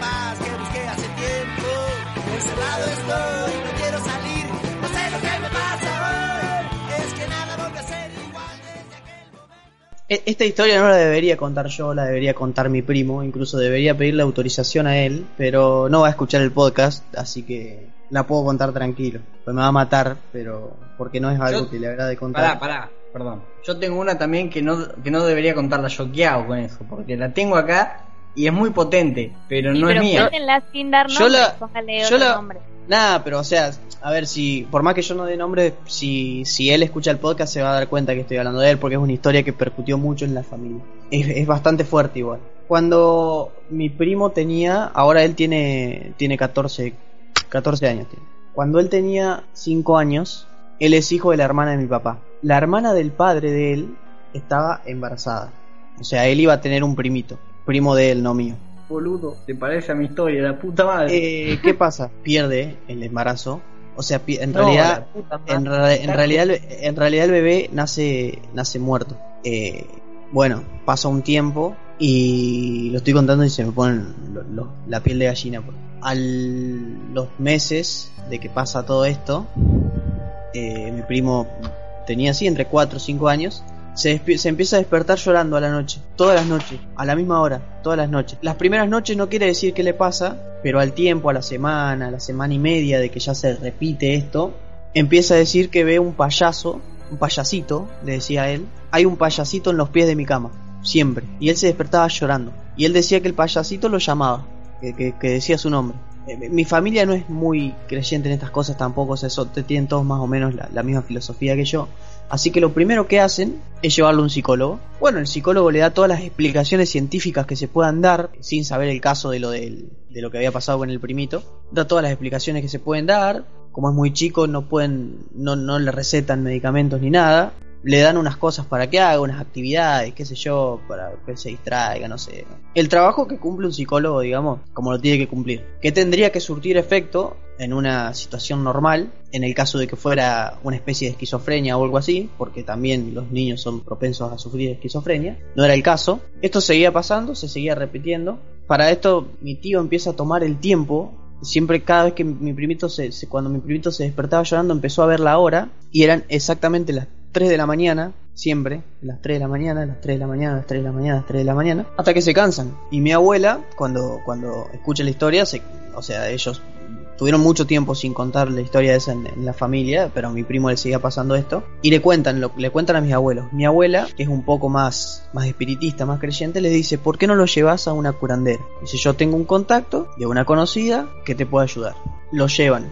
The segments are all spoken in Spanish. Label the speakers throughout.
Speaker 1: paz que busqué hace tiempo. Encerrado estoy, no quiero salir, no sé lo que me pasa hoy. Es que nada vuelve a ser igual desde aquel momento.
Speaker 2: Esta historia no la debería contar yo, la debería contar mi primo, incluso debería pedirle autorización a él, pero no va a escuchar el podcast, así que la puedo contar tranquilo. Pues me va a matar, pero porque no es algo
Speaker 3: Yo-
Speaker 2: que le agrade contar.
Speaker 3: Pará, pará, perdón. Yo tengo una también que no, que no debería contarla yo. ¿Qué hago con eso? Porque la tengo acá y es muy potente, pero
Speaker 4: Sí,
Speaker 3: no
Speaker 4: pero
Speaker 3: es mía.
Speaker 4: sin dar
Speaker 2: Yo
Speaker 4: nombre,
Speaker 2: la-
Speaker 4: póngale
Speaker 2: yo
Speaker 4: otro
Speaker 2: la-
Speaker 4: nombre.
Speaker 2: Nada, pero o sea, a ver si, por más que yo no dé nombre, si, si él escucha el podcast se va a dar cuenta que estoy hablando de él, porque es una historia que percutió mucho en la familia. Es, es bastante fuerte igual. Cuando mi primo tenía, ahora él tiene, tiene 14, 14 años. Tiene. Cuando él tenía 5 años, él es hijo de la hermana de mi papá. La hermana del padre de él estaba embarazada. O sea, él iba a tener un primito. Primo de él, no mío.
Speaker 3: Boludo, te parece a mi historia, la puta madre.
Speaker 2: Eh, ¿Qué pasa? Pierde el embarazo. O sea, en
Speaker 3: No,
Speaker 2: realidad, en, realidad, el- en realidad el bebé nace, nace muerto. Eh, bueno, pasa un tiempo y lo estoy contando y se me pone la piel de gallina. pues. A los meses de que pasa todo esto, eh, mi primo tenía así entre 4 o 5 años. Se, empieza a despertar llorando a la noche, todas las noches, a la misma hora, todas las noches. Las primeras noches no quiere decir qué le pasa, pero al tiempo, a la semana, a la semana y media de que ya se repite esto, empieza a decir que ve un payaso, un payasito, le decía a él, hay un payasito en los pies de mi cama, siempre. Y él se despertaba llorando. Y él decía que el payasito lo llamaba, que, decía su nombre. Eh, Mi familia no es muy creyente en estas cosas tampoco, o sea, tienen todos más o menos la misma filosofía que yo. Así que lo primero que hacen es llevarlo a un psicólogo. Bueno, el psicólogo le da todas las explicaciones científicas que se puedan dar, sin saber el caso de lo, de lo que había pasado con el primito. Da todas las explicaciones que se pueden dar. Como es muy chico, no pueden, no, no le recetan medicamentos ni nada. Le dan unas cosas para que haga, unas actividades, qué sé yo, para que se distraiga, no sé. El trabajo que cumple un psicólogo, digamos, como lo tiene que cumplir. Que tendría que surtir efecto en una situación normal, en el caso de que fuera una especie de esquizofrenia o algo así, porque también los niños son propensos a sufrir esquizofrenia. No era el caso. Esto seguía pasando, se seguía repitiendo. Para esto mi tío empieza a tomar el tiempo. Siempre cada vez que mi primito se, cuando mi primito se despertaba llorando empezó a ver la hora y eran exactamente las 3 de la mañana, siempre, las 3 de la mañana, las 3 de la mañana, las 3 de la mañana, las 3 de la mañana, hasta que se cansan. Y mi abuela, cuando, cuando escucha la historia, o sea, ellos tuvieron mucho tiempo sin contar la historia esa en, la familia, pero a mi primo le seguía pasando esto. Y le cuentan, le cuentan a mis abuelos. Mi abuela, que es un poco más, más espiritista, más creyente, les dice, ¿por qué no lo llevas a una curandera? Dice, yo tengo un contacto de una conocida que te puede ayudar. Lo llevan.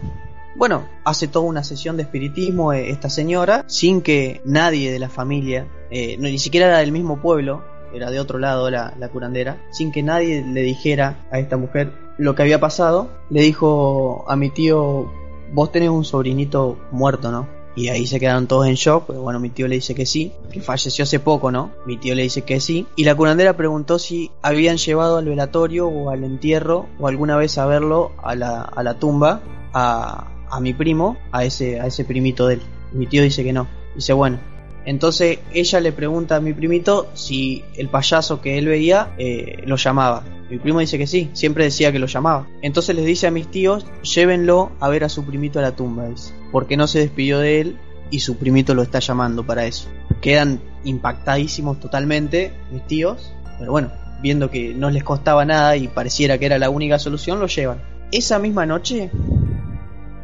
Speaker 2: Bueno, hace toda una sesión de espiritismo eh, esta señora, sin que nadie de la familia, eh, ni siquiera era del mismo pueblo, era de otro lado la, la curandera, sin que nadie le dijera a esta mujer lo que había pasado, le dijo a mi tío, vos tenés un sobrinito muerto, ¿no? Y ahí se quedaron todos en shock, pero bueno, mi tío le dice que sí, que falleció hace poco, ¿no? Mi tío le dice que sí. Y la curandera preguntó si habían llevado al velatorio o al entierro o alguna vez a verlo a la, a la tumba a, a mi primo, a ese, a ese primito de él. Mi tío dice que no. Dice, bueno. Entonces ella le pregunta a mi primito si el payaso que él veía eh, lo llamaba. Mi primo dice que sí, siempre decía que lo llamaba. Entonces les dice a mis tíos, llévenlo a ver a su primito a la tumba, dice, porque no se despidió de él y su primito lo está llamando para eso. Quedan impactadísimos totalmente mis tíos, pero bueno, viendo que no les costaba nada y pareciera que era la única solución, lo llevan. Esa misma noche,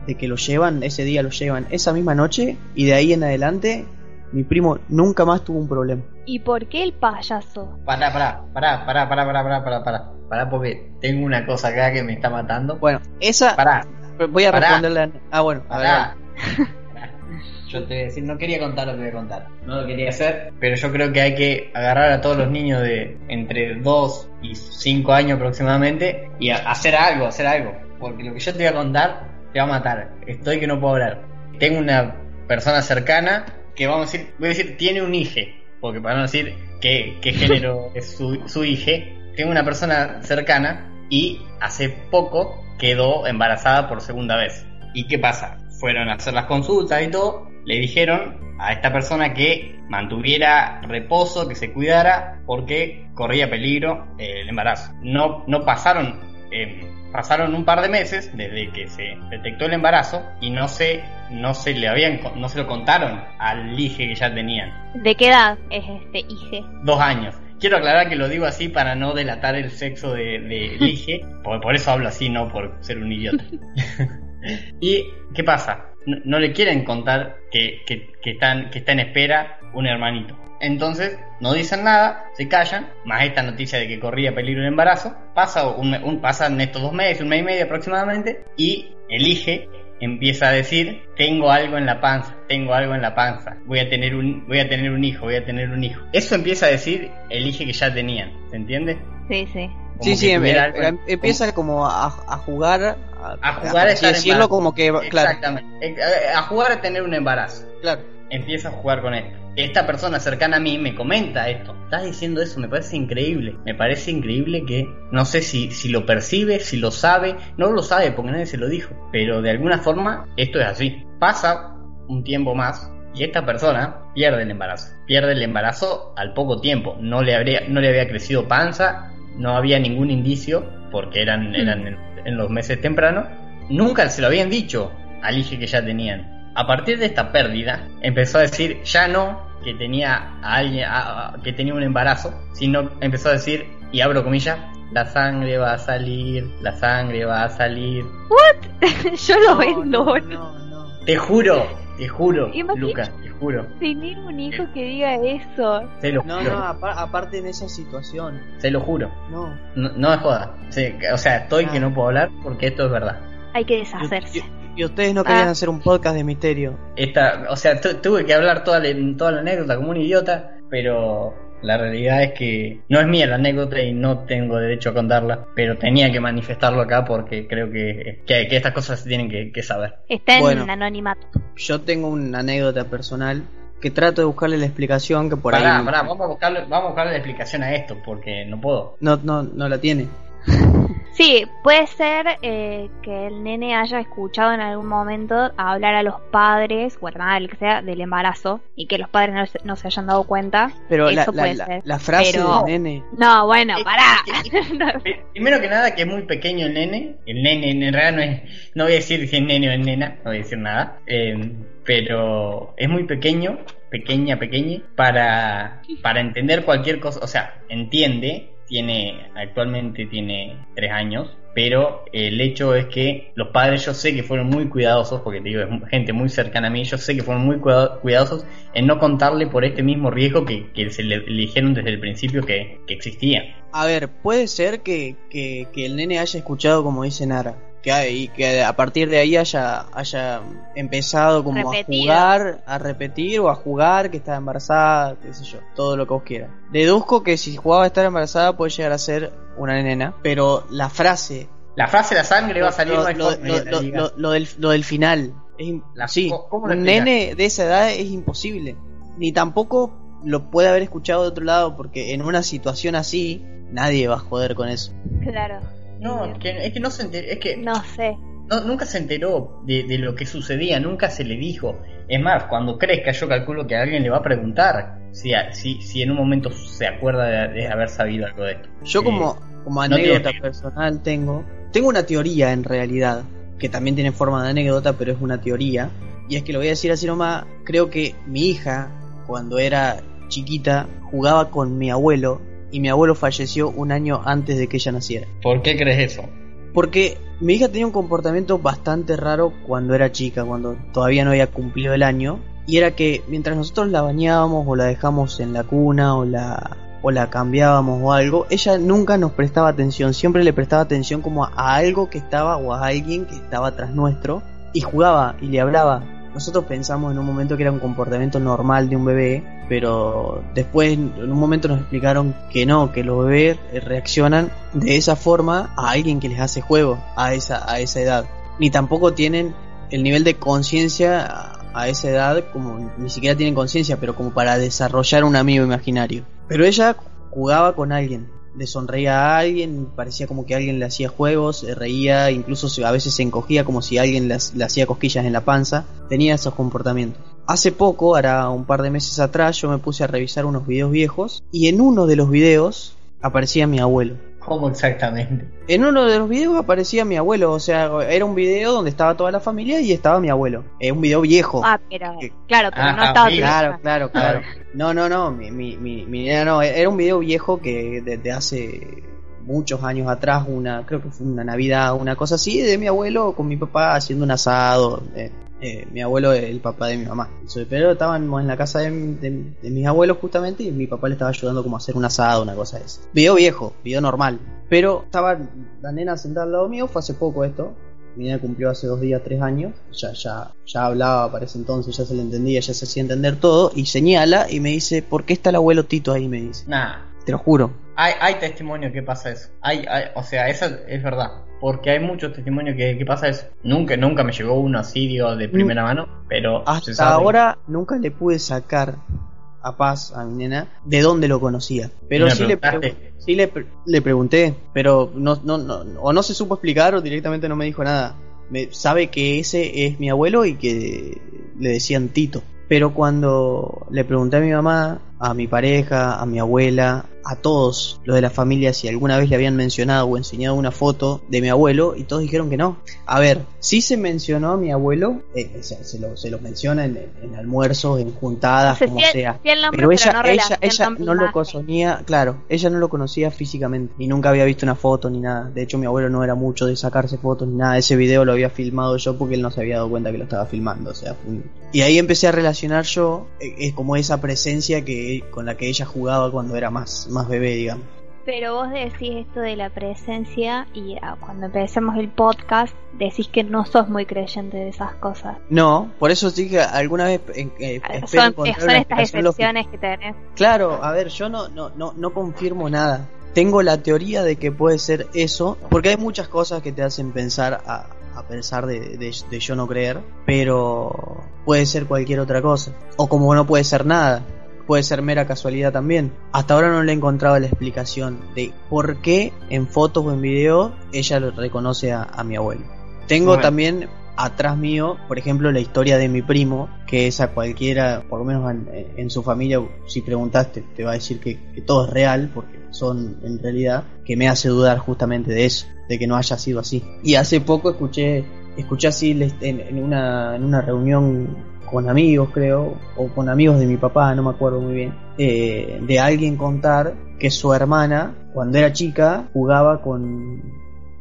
Speaker 2: de que lo llevan, ese día lo llevan, esa misma noche y de ahí en adelante, mi primo nunca más tuvo un problema.
Speaker 4: ¿Y por qué el payaso?
Speaker 3: Pará, pará, pará, pará, pará, pará, pará, pará, pará, pará, porque tengo una cosa acá que me está matando.
Speaker 2: Bueno, esa...
Speaker 3: Pará,
Speaker 2: voy a
Speaker 3: pará.
Speaker 2: responderle a... Ah, bueno, a ver,
Speaker 3: pará. Pará. Yo te voy a decir, no quería contar lo que voy a contar. No lo quería hacer, pero yo creo que hay que agarrar a todos los niños de entre 2 y 5 años aproximadamente y hacer algo, hacer algo. Porque lo que yo te voy a contar te va a matar. Estoy que no puedo hablar. Tengo una persona cercana que vamos a decir, voy a decir, tiene un hije. Porque para no decir qué, qué género es su, su hije, tengo una persona cercana y hace poco quedó embarazada por segunda vez. ¿Y qué pasa? Fueron a hacer las consultas y todo, le dijeron a esta persona que mantuviera reposo, que se cuidara, porque corría peligro eh, el embarazo. No, no pasaron eh, pasaron un par de meses desde que se detectó el embarazo y no se, no se le habían, no se lo contaron al hije que ya tenían.
Speaker 4: ¿De qué edad es este hije?
Speaker 3: Dos años. Quiero aclarar que lo digo así para no delatar el sexo de, de hije, por, por eso hablo así, no por ser un idiota. ¿Y qué pasa? No, le quieren contar que, que, están, está en espera un hermanito. Entonces, no dicen nada, se callan, más esta noticia de que corría peligro el embarazo. Pasa un, un- pasan estos dos meses, un mes y medio aproximadamente, y elige empieza a decir tengo algo en la panza tengo algo en la panza voy a tener un voy a tener un hijo voy a tener un hijo eso empieza a decir elige que ya tenían ¿se entiende?
Speaker 4: Sí, sí.
Speaker 2: Sí, sí, em- em-
Speaker 3: algo-
Speaker 2: em- empieza como a, a jugar, a,
Speaker 3: A jugar a estar
Speaker 2: decirlo, como que, claro,
Speaker 3: exactamente Eh, a jugar a tener un embarazo
Speaker 2: claro.
Speaker 3: empieza a jugar con esto. Esta persona cercana a mí me comenta esto. Estás diciendo eso, me parece increíble. Me parece increíble que no sé si, si lo percibe, si lo sabe. No lo sabe porque nadie se lo dijo. Pero de alguna forma esto es así. Pasa un tiempo más y esta persona pierde el embarazo. Pierde el embarazo al poco tiempo. No le, habría, no le había crecido panza, no había ningún indicio porque eran, eran en, en los meses tempranos. Nunca se lo habían dicho al hijo que ya tenían. A partir de esta pérdida, empezó a decir ya no que tenía a alguien a- a- que tenía un embarazo, sino empezó a decir y abro comillas, la sangre va a salir, la sangre va a salir.
Speaker 4: Yo lo vendo.
Speaker 2: No, no, no.
Speaker 3: Te juro, te juro, Lucas, te juro,
Speaker 4: Tener un hijo que diga eso.
Speaker 3: te lo
Speaker 2: No,
Speaker 3: juro,
Speaker 2: no, apa- aparte en esa situación.
Speaker 3: te lo juro.
Speaker 2: No.
Speaker 3: No, no me jodas. Sí, o sea, estoy que
Speaker 2: Ah.
Speaker 3: no puedo hablar porque esto es verdad.
Speaker 4: Hay que
Speaker 2: Y,
Speaker 4: deshacerse.
Speaker 2: y- y ustedes no querían
Speaker 4: Ah.
Speaker 2: hacer un podcast de misterio.
Speaker 3: Esta, o sea, tu- tuve que hablar toda la, toda la anécdota como un idiota, pero la realidad es que no es mía la anécdota y no tengo derecho a contarla, pero tenía que manifestarlo acá porque creo que, que, que estas cosas se tienen que, que saber.
Speaker 4: Está en
Speaker 2: Bueno.
Speaker 4: anonimato.
Speaker 2: Yo tengo una anécdota personal que trato de buscarle la explicación que por
Speaker 3: Pará,
Speaker 2: ahí
Speaker 3: pará, vamos a, buscarle, vamos a buscarle la explicación a esto porque no puedo.
Speaker 2: no, no, no la tiene.
Speaker 4: Sí, puede ser eh, que el nene haya escuchado en algún momento hablar a los padres, o a la madre, que sea, del embarazo, y que los padres no, se- no se hayan dado cuenta.
Speaker 2: Pero la,
Speaker 4: Eso
Speaker 2: la,
Speaker 4: puede
Speaker 2: la-
Speaker 4: ser.
Speaker 2: la frase
Speaker 4: Pero-
Speaker 2: del nene.
Speaker 4: No, bueno, pará.
Speaker 3: eh, Primero que nada que es muy pequeño el nene, el nene en realidad no es, no voy a decir si es nene o es nena, no voy a decir nada, eh, pero es muy pequeño, pequeña, pequeña, para, para entender cualquier cosa, o sea, entiende, tiene, actualmente tiene tres años, pero el hecho es que los padres yo sé que fueron muy cuidadosos, porque te digo, es gente muy cercana a mí, yo sé que fueron muy cuida- cuidadosos en no contarle por este mismo riesgo que, se le, dijeron desde el principio que, existía.
Speaker 2: A ver, puede ser que el nene haya escuchado como dice Nara. Que, hay- y que a partir de ahí haya, haya empezado como
Speaker 4: Repetido.
Speaker 2: a jugar, a repetir o a jugar que estaba embarazada, qué sé yo, todo lo que vos quieras. Deduzco que si jugaba a estar embarazada puede llegar a ser una nena, pero la frase,
Speaker 3: La frase la sangre va a salir
Speaker 2: lo, lo- lo- del, lo del final, es
Speaker 3: La-
Speaker 2: sí,
Speaker 3: ¿cómo lo
Speaker 2: un nene de esa edad es imposible. Ni tampoco lo puede haber escuchado de otro lado porque en una situación así nadie va a joder con eso.
Speaker 4: claro.
Speaker 3: No, es que, es que no se enteró, es que
Speaker 4: No sé.
Speaker 3: no- nunca se enteró de, de lo que sucedía, nunca se le dijo. Es más, cuando crezca yo calculo que alguien le va a preguntar si, a- si, si en un momento se acuerda de, de haber sabido algo de esto.
Speaker 2: Yo
Speaker 3: Eh,
Speaker 2: como, anécdota personal tengo, tengo una teoría en realidad, que también tiene forma de anécdota, pero es una teoría, y es que lo voy a decir así nomás, creo que mi hija, cuando era chiquita, jugaba con mi abuelo, y mi abuelo falleció un año antes de que ella naciera.
Speaker 3: ¿Por qué crees eso?
Speaker 2: Porque mi hija tenía un comportamiento bastante raro cuando era chica, cuando todavía no había cumplido el año. Y era que mientras nosotros la bañábamos o la dejamos en la cuna o la, o la cambiábamos o algo, ella nunca nos prestaba atención, siempre le prestaba atención como a, a algo que estaba o a alguien que estaba tras nuestro y jugaba y le hablaba. Nosotros pensamos en un momento que era un comportamiento normal de un bebé, pero después en un momento nos explicaron que no, que los bebés reaccionan de esa forma a alguien que les hace juego a esa, a esa edad. Ni tampoco tienen el nivel de conciencia a esa edad, como ni siquiera tienen conciencia, pero como para desarrollar un amigo imaginario. Pero ella jugaba con alguien, le sonreía a alguien, parecía como que alguien le hacía juegos, se reía, incluso a veces se encogía como si alguien le, hacía cosquillas en la panza, tenía esos comportamientos. Hace poco, hará un par de meses atrás, yo me puse a revisar unos videos viejos y en uno de los videos aparecía mi abuelo.
Speaker 3: ¿Cómo exactamente?
Speaker 2: En uno de los videos aparecía mi abuelo, o sea, era un video donde estaba toda la familia y estaba mi abuelo. Es un video viejo.
Speaker 4: Ah, pero.
Speaker 2: Que-
Speaker 4: Claro, pero no
Speaker 3: Ah,
Speaker 4: estaba
Speaker 3: sí,
Speaker 2: Claro, claro, claro. No, no, no, mi, mi, mi, no, era un video viejo que desde hace muchos años atrás, una, creo que fue una Navidad, una cosa así, de mi abuelo con mi papá haciendo un asado. eh, eh, mi abuelo es el papá de mi mamá. Pero estábamos en la casa de, de- de mis abuelos justamente y mi papá le estaba ayudando como a hacer un asado, una cosa de esa. Video viejo, video normal. Pero estaba la nena sentada al lado mío, fue hace poco esto. Mi nena cumplió hace dos días, tres años. Ya, ya, ya hablaba para ese entonces, ya se le entendía, ya se hacía entender todo. Y señala y me dice, ¿por qué está el abuelo Tito ahí? Me dice.
Speaker 3: Nah,
Speaker 2: Te lo juro.
Speaker 3: hay, hay testimonio que pasa eso. Hay, hay- o sea, eso es verdad. Porque hay muchos testimonios que, que pasa eso. Nunca, nunca me llegó uno así, digo, de primera mano, pero se
Speaker 2: Hasta
Speaker 3: sabe.
Speaker 2: ahora nunca le pude sacar a Paz, a mi nena, de dónde lo conocía. Pero
Speaker 3: ¿Y le
Speaker 2: sí, le, sí le, pre- le pregunté, pero no, no, no, o no se supo explicar o directamente no me dijo nada. Me, sabe que ese es mi abuelo y que le decían Tito. Pero cuando le pregunté a mi mamá, a mi pareja, a mi abuela, a todos los de la familia si alguna vez le habían mencionado o enseñado una foto de mi abuelo y todos dijeron que no. A ver, sí se mencionó a mi abuelo, eh, se, se lo, se lo menciona en, en almuerzos, en juntadas,
Speaker 4: Se
Speaker 2: como sea.
Speaker 4: sí el nombre,
Speaker 2: Pero ella,
Speaker 4: no
Speaker 2: ella, ella no lo conocía, claro, ella no lo conocía físicamente y nunca había visto una foto ni nada. De hecho, mi abuelo no era mucho de sacarse fotos ni nada. Ese video lo había filmado yo porque él no se había dado cuenta que lo estaba filmando. O sea, y ahí empecé a relacionar yo, eh, es como esa presencia que con la que ella jugaba cuando era más, más bebé, digamos.
Speaker 4: Pero vos decís esto de la presencia y ah, cuando empecemos el podcast decís que no sos muy creyente de esas cosas.
Speaker 2: No, por eso sí que alguna vez eh, eh,
Speaker 4: Ah, Son, son estas excepciones que tenés.
Speaker 2: Claro, a ver, yo no, no, no, no confirmo nada. Tengo la teoría de que puede ser eso, porque hay muchas cosas que te hacen pensar a, a pesar de, de- de yo no creer, pero puede ser cualquier otra cosa. O como no puede ser nada, puede ser mera casualidad también. Hasta ahora no le he encontrado la explicación de por qué en fotos o en video ella lo reconoce a, a mi abuelo. Tengo
Speaker 3: Bueno.
Speaker 2: también atrás mío, por ejemplo, la historia de mi primo, que es a cualquiera, por lo menos en, en su familia, si preguntaste, te va a decir que, que todo es real, porque son en realidad, que me hace dudar justamente de eso, de que no haya sido así. Y hace poco escuché, escuché así en, en una, en una reunión con amigos, creo, o con amigos de mi papá, no me acuerdo muy bien, eh, de alguien contar que su hermana, cuando era chica, jugaba con,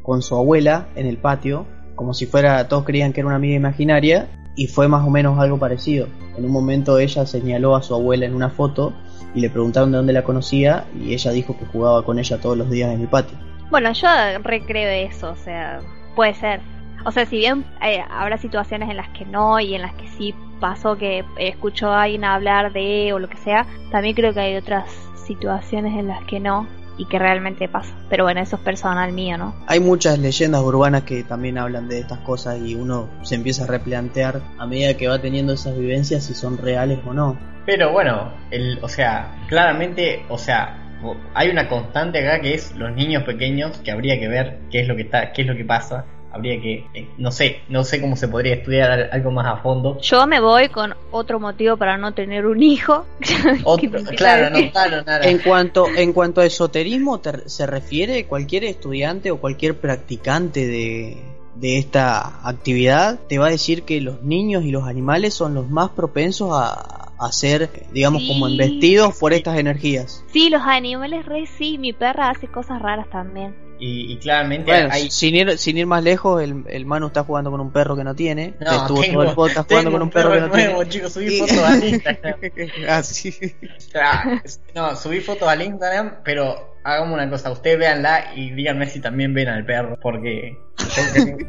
Speaker 2: con su abuela en el patio, como si fuera, todos creían que era una amiga imaginaria, y fue más o menos algo parecido. En un momento ella señaló a su abuela en una foto y le preguntaron de dónde la conocía y ella dijo que jugaba con ella todos los días en el patio.
Speaker 4: Bueno, yo recreo eso, o sea, puede ser. O sea, si bien eh, habrá situaciones en las que no y en las que sí pasó que escucho a alguien hablar de o lo que sea, también creo que hay otras situaciones en las que no y que realmente pasa. Pero bueno, eso es personal mío, ¿no?
Speaker 2: Hay muchas leyendas urbanas que también hablan de estas cosas y uno se empieza a replantear a medida que va teniendo esas vivencias si son reales o no.
Speaker 3: Pero bueno, el, o sea, claramente, o sea, hay una constante acá que es los niños pequeños que habría que ver qué es lo que está, qué es lo que pasa. Habría que, eh, no sé, no sé cómo se podría estudiar al- algo más a fondo.
Speaker 4: Yo me voy con otro motivo para no tener un hijo.
Speaker 3: Otro- claro, no, claro, nada.
Speaker 2: En cuanto, en cuanto a esoterismo te- se refiere, cualquier estudiante o cualquier practicante de, de esta actividad te va a decir que los niños y los animales son los más propensos a, a ser, digamos,
Speaker 4: Sí.
Speaker 2: como embestidos por estas energías.
Speaker 4: Sí, los animales re sí, mi perra hace cosas raras también.
Speaker 3: Y, y claramente
Speaker 2: Bueno,
Speaker 3: hay,
Speaker 2: sin, ir, sin ir más lejos, el, el Manu está jugando con un perro que no tiene.
Speaker 3: No,
Speaker 2: Estuvo
Speaker 3: tengo-
Speaker 2: todo el podcast jugando con un perro, que no
Speaker 3: nuevo,
Speaker 2: tiene.
Speaker 3: chicos, subí fotos al Instagram.
Speaker 2: Así.
Speaker 3: Ah, no, subí fotos al Instagram, pero hagamos una cosa, ustedes véanla y díganme si también ven al perro, porque.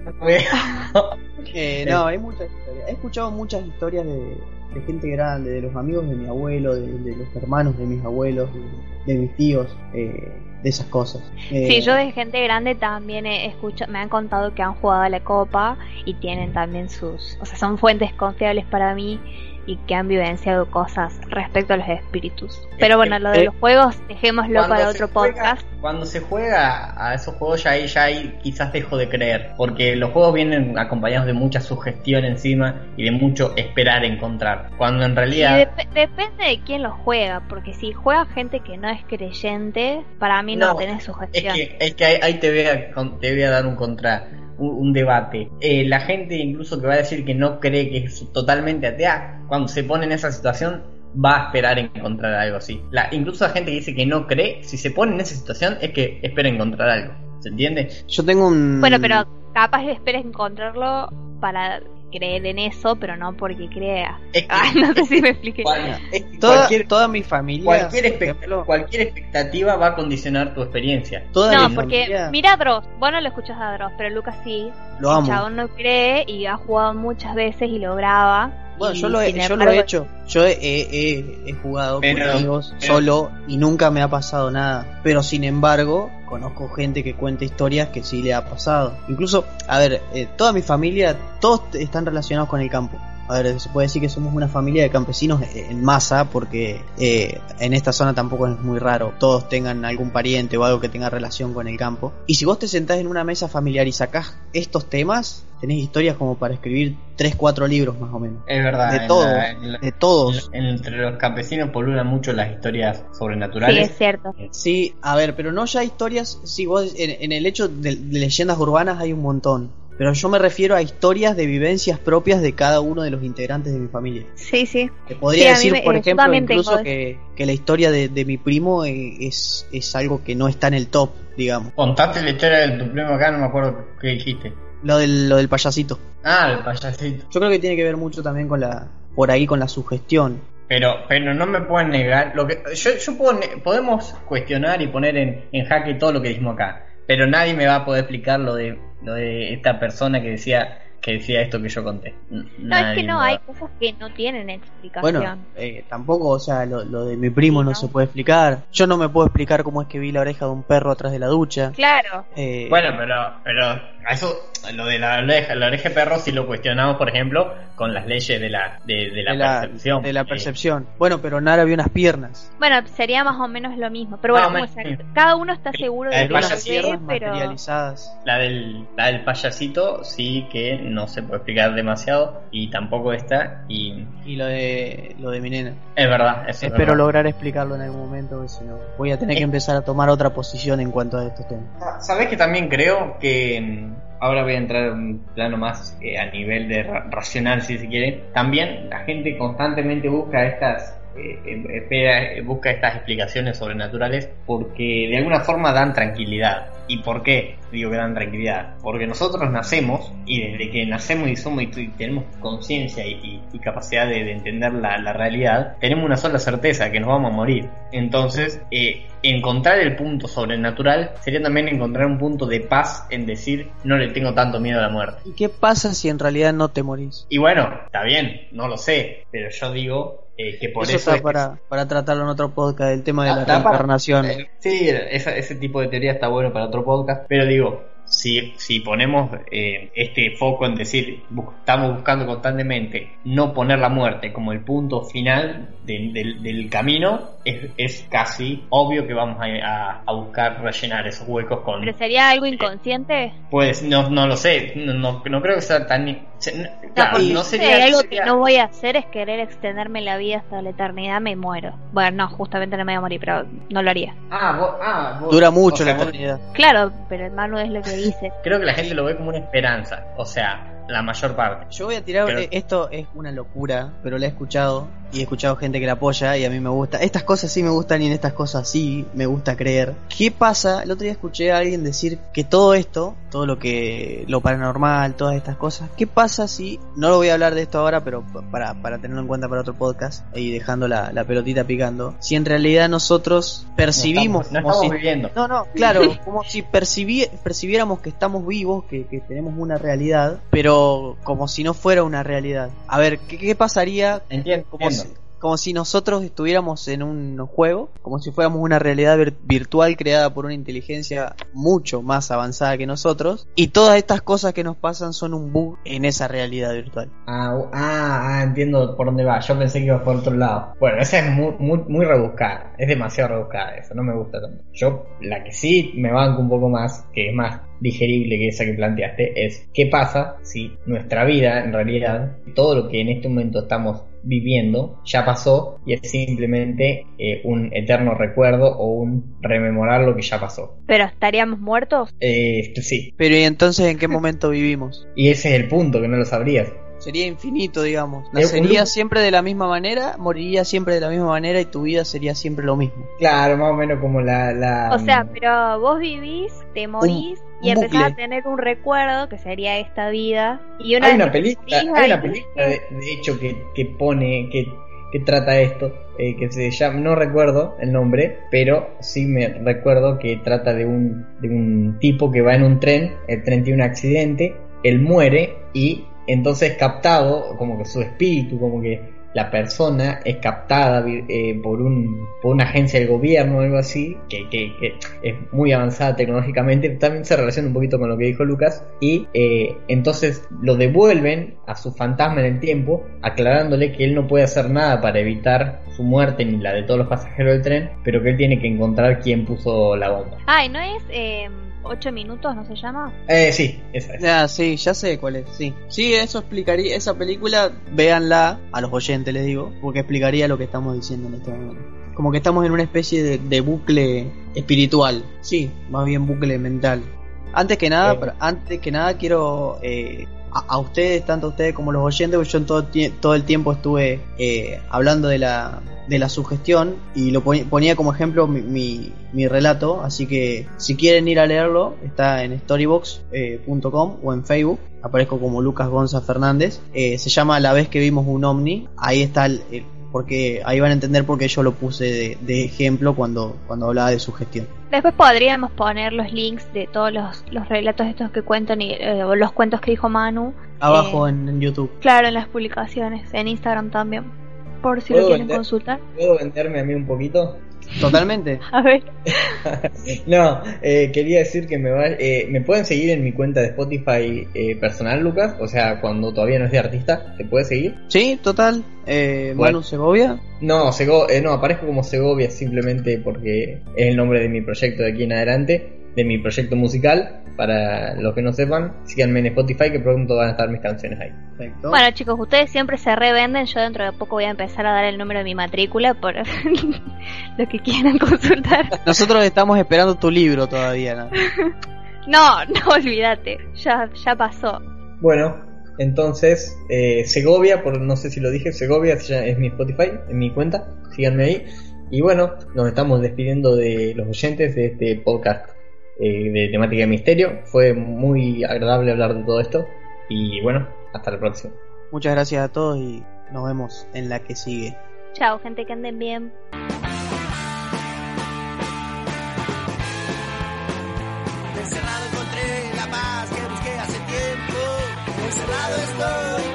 Speaker 2: Eh, no, hay muchas historias. He escuchado muchas historias de, de gente grande, de los amigos de mi abuelo, de, de los hermanos de mis abuelos, de, de mis tíos, eh, de esas cosas. Eh,
Speaker 4: Sí, yo de gente grande también he escuchado, me han contado que han jugado a la copa y tienen también sus, o sea, son fuentes confiables para mí y que han vivenciado cosas respecto a los espíritus. Pero bueno, lo de
Speaker 3: eh,
Speaker 4: los juegos, dejémoslo
Speaker 3: Cuando
Speaker 4: para
Speaker 3: se
Speaker 4: otro
Speaker 3: juega-
Speaker 4: podcast.
Speaker 3: Cuando se juega a esos juegos ya ahí, ya ahí quizás dejo de creer, porque los juegos vienen acompañados de mucha sugestión encima y de mucho esperar encontrar, cuando en realidad
Speaker 4: dep- depende de quién lo juega, porque si juega gente que no es creyente, para mí no,
Speaker 3: No,
Speaker 4: tenés
Speaker 3: es
Speaker 4: sugestión.
Speaker 3: que, es que ahí, ahí te, voy a, te voy a dar un contra, un, un debate. Eh, la gente incluso que va a decir que no cree que es totalmente atea, cuando se pone en esa situación va a esperar encontrar algo así. La, incluso la gente que dice que no cree, si se pone en esa situación es que espera encontrar algo. ¿Se entiende?
Speaker 2: Yo tengo un.
Speaker 4: Bueno, pero capaz esperes encontrarlo para creer en eso, pero no porque crea.
Speaker 3: Es que-
Speaker 4: Ay, no sé si me expliqué.
Speaker 3: Cual- es que
Speaker 2: Toda,
Speaker 3: cualquier,
Speaker 2: toda mi familia.
Speaker 3: cualquier,
Speaker 2: ejemplo,
Speaker 3: cualquier expectativa va a condicionar tu experiencia.
Speaker 2: toda
Speaker 4: No,
Speaker 2: mi
Speaker 4: porque
Speaker 2: familia-
Speaker 4: mira a Dross, vos no lo escuchas a Dross, pero Lucas sí.
Speaker 2: Lo
Speaker 4: El
Speaker 2: amo.
Speaker 4: chabón no cree y ha jugado muchas veces y lo graba.
Speaker 2: Bueno, yo lo, he,
Speaker 4: sin
Speaker 2: yo lo
Speaker 4: embargo-
Speaker 2: he hecho. Yo he, he- he jugado
Speaker 3: Pero-
Speaker 2: con amigos
Speaker 3: pero-
Speaker 2: solo y nunca me ha pasado nada. Pero sin embargo, conozco gente que cuenta historias que sí le ha pasado. Incluso, a ver, eh, toda mi familia, todos están relacionados con el campo. A ver, se puede decir que somos una familia de campesinos en masa porque eh, en esta zona tampoco es muy raro. Todos tengan algún pariente o algo que tenga relación con el campo. Y si vos te sentás en una mesa familiar y sacás estos temas, tenés historias como para escribir 3, 4 libros más o menos.
Speaker 3: Es verdad.
Speaker 2: De
Speaker 3: en
Speaker 2: todos,
Speaker 3: la- en la-
Speaker 2: de todos.
Speaker 3: en- entre los campesinos polulan mucho las historias
Speaker 4: Sí,
Speaker 3: sobrenaturales.
Speaker 4: es cierto.
Speaker 2: Sí, a ver, pero no ya historias, sí, vos en, en el hecho de, de leyendas urbanas hay un montón. Pero yo me refiero a historias de vivencias propias de cada uno de los integrantes de mi familia.
Speaker 4: Sí, sí.
Speaker 2: Te podría
Speaker 4: Sí,
Speaker 2: decir,
Speaker 4: me-
Speaker 2: por
Speaker 4: eh,
Speaker 2: ejemplo, incluso que, que la historia de, de mi primo eh, es, es algo que no está en el top, digamos.
Speaker 3: Contaste la historia de tu primo acá, no me acuerdo qué dijiste.
Speaker 2: Lo del, lo del payasito.
Speaker 3: Ah, el payasito.
Speaker 2: Yo creo que tiene que ver mucho también con la, por ahí con la sugestión.
Speaker 3: Pero, pero no me pueden negar. Lo que, yo, yo puedo ne- podemos cuestionar y poner en, en jaque todo lo que dijimos acá. Pero nadie me va a poder explicar lo de, lo de esta persona que decía que decía esto que yo conté. N-
Speaker 4: No, es que no,
Speaker 3: va-
Speaker 4: hay cosas que no tienen explicación.
Speaker 2: Bueno, eh, tampoco, o sea, lo, lo de mi primo
Speaker 4: Sí,
Speaker 2: no,
Speaker 4: ¿no?
Speaker 2: se puede explicar. Yo no me puedo explicar cómo es que vi la oreja de un perro atrás de la ducha.
Speaker 4: Claro.
Speaker 2: Eh,
Speaker 3: Bueno, pero, pero eso, lo de la oreja, la oreja de perro, si lo cuestionamos, por ejemplo, con las leyes de la, de, de la,
Speaker 2: de la,
Speaker 3: percepción.
Speaker 2: de la
Speaker 3: Eh,
Speaker 2: percepción. Bueno, pero Nara vio unas piernas.
Speaker 4: Bueno, sería más o menos lo mismo. Pero bueno,
Speaker 3: o
Speaker 4: como sea, cada uno está seguro
Speaker 3: Eh,
Speaker 4: de que lo
Speaker 2: piernas
Speaker 4: pero...
Speaker 2: materializadas.
Speaker 3: La del, la del payasito sí que no se puede explicar demasiado y tampoco esta y
Speaker 2: Y lo de lo de mi nena.
Speaker 3: es verdad. es
Speaker 2: Espero
Speaker 3: verdad.
Speaker 2: lograr explicarlo en algún momento, porque si no voy a tener que empezar a tomar otra posición en cuanto a estos temas.
Speaker 3: Sabes que también creo que mm, ahora voy a entrar en un plano más eh, a nivel de ra- racional si se quiere. También la gente constantemente busca estas eh, eh, espera, eh, busca estas explicaciones sobrenaturales porque de alguna forma dan tranquilidad. ¿Y por qué digo que dan tranquilidad? Porque nosotros nacemos y desde que nacemos y somos y, tenemos conciencia y, y- y capacidad de, de entender la, la realidad, tenemos una sola certeza, que nos vamos a morir. Entonces, eh, encontrar el punto sobrenatural sería también encontrar un punto de paz en decir no le tengo tanto miedo a la muerte.
Speaker 2: ¿Y qué pasa si en realidad no te morís?
Speaker 3: Y bueno, está bien, no lo sé, pero yo digo eh, que por
Speaker 2: eso,
Speaker 3: eso,
Speaker 2: está
Speaker 3: es
Speaker 2: para, para tratarlo en otro podcast, el tema de
Speaker 3: Ah,
Speaker 2: la
Speaker 3: está para-
Speaker 2: reencarnación.
Speaker 3: Eh, Sí, esa- ese tipo de teoría está bueno para otro podcast, pero digo, si, si ponemos eh, este foco en decir, bu- estamos buscando constantemente no poner la muerte como el punto final de- del, del camino, es, es casi obvio que vamos a, a- a buscar rellenar esos huecos con...
Speaker 4: ¿Pero sería algo inconsciente?
Speaker 3: Pues no, no lo sé, no, no, no creo que sea tan... no- claro, no
Speaker 4: si
Speaker 3: sería...
Speaker 4: algo
Speaker 3: sería-
Speaker 4: que no voy a hacer es querer extenderme la vida hasta la eternidad, me muero. Bueno, no, justamente no me voy a morir, pero no lo haría.
Speaker 3: Ah, vos- ah, vos-
Speaker 2: Dura mucho
Speaker 3: o sea,
Speaker 2: la eternidad.
Speaker 4: Claro, pero hermano es lo que dice.
Speaker 3: Creo que la gente lo ve como una esperanza, o sea, la mayor parte.
Speaker 2: Yo voy a tirar,
Speaker 3: Pero-
Speaker 2: eh, esto es una locura, pero la he escuchado y he escuchado gente que la apoya y a mí me gusta. Estas cosas sí me gustan y en estas cosas sí me gusta creer. ¿Qué pasa? El otro día escuché a alguien decir que todo esto, todo lo que, lo paranormal, todas estas cosas, ¿qué pasa si, no lo voy a hablar de esto ahora, pero para, para tenerlo en cuenta para otro podcast y dejando la, la pelotita picando, si en realidad nosotros percibimos
Speaker 3: No estamos, no
Speaker 2: como
Speaker 3: estamos
Speaker 2: si-
Speaker 3: viviendo.
Speaker 2: no, no, claro, como si percibi- percibiéramos que estamos vivos, que, que tenemos una realidad, pero como si no fuera una realidad. A ver, ¿qué, qué pasaría?
Speaker 3: Entiendo.
Speaker 2: Como si. Como si nosotros estuviéramos en un juego, como si fuéramos una realidad vir- virtual creada por una inteligencia mucho más avanzada que nosotros, y todas estas cosas que nos pasan son un bug en esa realidad virtual.
Speaker 3: Ah, ah, ah, entiendo por dónde va. Yo pensé que iba por otro lado. Bueno, esa es muy, muy rebuscada. Es demasiado rebuscada eso. No me gusta tanto. Yo, la que sí me banco un poco más, que es más digerible que esa que planteaste, es qué pasa si nuestra vida, en realidad, todo lo que en este momento estamos viviendo ya pasó y es simplemente eh, un eterno recuerdo o un rememorar lo que ya pasó.
Speaker 4: Pero estaríamos muertos.
Speaker 3: Eh, sí,
Speaker 2: Pero ¿y entonces en qué momento vivimos?
Speaker 3: y ese es el punto, que no lo sabrías.
Speaker 2: Sería infinito, digamos. Nacería siempre de la misma manera, moriría siempre de la misma manera y tu vida sería siempre lo mismo.
Speaker 3: Claro, más o menos como la... la
Speaker 4: O sea, pero vos vivís, te morís y
Speaker 2: un
Speaker 4: empezás
Speaker 2: bucle.
Speaker 4: a tener un recuerdo que sería esta vida. Y una
Speaker 3: hay una película,
Speaker 4: morís,
Speaker 3: hay una película de, de hecho que, que pone, que, que trata esto, eh, que se llama, no recuerdo el nombre, pero sí me recuerdo que trata de un, de un tipo que va en un tren, el tren tiene un accidente, él muere y entonces captado, como que su espíritu, como que la persona es captada eh, por, un, por una agencia del gobierno o algo así, que, que- que es muy avanzada tecnológicamente, también se relaciona un poquito con lo que dijo Lucas, y eh, entonces lo devuelven a su fantasma en el tiempo, aclarándole que él no puede hacer nada para evitar su muerte ni la de todos los pasajeros del tren, pero que él tiene que encontrar quién puso la bomba.
Speaker 4: Ay, ¿no es eh, 8 minutos, no se llama?
Speaker 3: Eh, sí, esa es.
Speaker 2: Ah, sí, ya sé cuál es, sí. Sí, eso explicaría, esa película, véanla, a los oyentes les digo, porque explicaría lo que estamos diciendo en este momento. Como que estamos en una especie de, de bucle espiritual, sí, más bien bucle mental. Antes que nada, pero antes que nada quiero eh, a, ustedes, tanto a ustedes como los oyentes, yo en todo, todo el tiempo estuve eh, hablando de la, de la sugestión y lo ponía como ejemplo mi, mi, relato, así que si quieren ir a leerlo, está en storybox.com o en Facebook, aparezco como Lucas Gonza Fernández, Eh, se llama La vez que vimos un ovni, ahí está el, el- porque ahí van a entender por qué yo lo puse de, de ejemplo cuando, cuando hablaba de sugestión.
Speaker 4: Después podríamos poner los links de todos los, los relatos estos que cuentan y eh, o los cuentos que dijo Manu.
Speaker 2: Abajo
Speaker 4: Eh,
Speaker 2: en, en YouTube.
Speaker 4: Claro, en las publicaciones, en Instagram también. Por si lo
Speaker 3: ¿Puedo
Speaker 4: quieren
Speaker 3: vender?
Speaker 4: consultar.
Speaker 3: ¿Puedo venderme a mí un poquito?
Speaker 2: Totalmente.
Speaker 4: A ver.
Speaker 3: No, eh, quería decir que me, va- eh, me pueden seguir en mi cuenta de Spotify eh, personal, Lucas. O sea, cuando todavía no es de artista, ¿te puede seguir?
Speaker 2: Sí, total. Eh,
Speaker 3: Bueno.
Speaker 2: Manu Segovia.
Speaker 3: No, Sego- eh, no, aparezco como Segovia simplemente porque es el nombre de mi proyecto de aquí en adelante, de mi proyecto musical. Para los que no sepan, síganme en Spotify que pronto van a estar mis canciones ahí.
Speaker 2: Perfecto.
Speaker 4: Bueno, chicos, ustedes siempre se revenden. Yo dentro de poco voy a empezar a dar el número de mi matrícula por lo que quieran consultar.
Speaker 2: Nosotros estamos esperando tu libro todavía. ¿no?
Speaker 4: No, no olvídate. Ya, ya pasó.
Speaker 3: Bueno, entonces, eh, Segovia, por no sé si lo dije, Segovia es mi Spotify, en mi cuenta, síganme ahí. Y bueno, nos estamos despidiendo de los oyentes de este podcast eh, de temática de misterio. Fue muy agradable hablar de todo esto. Y bueno, hasta la próxima.
Speaker 2: Muchas gracias a todos y nos vemos en la que sigue.
Speaker 4: Chao, gente, que anden bien.
Speaker 1: Encerrado encontré la paz que busqué hace tiempo. Encerrado estoy,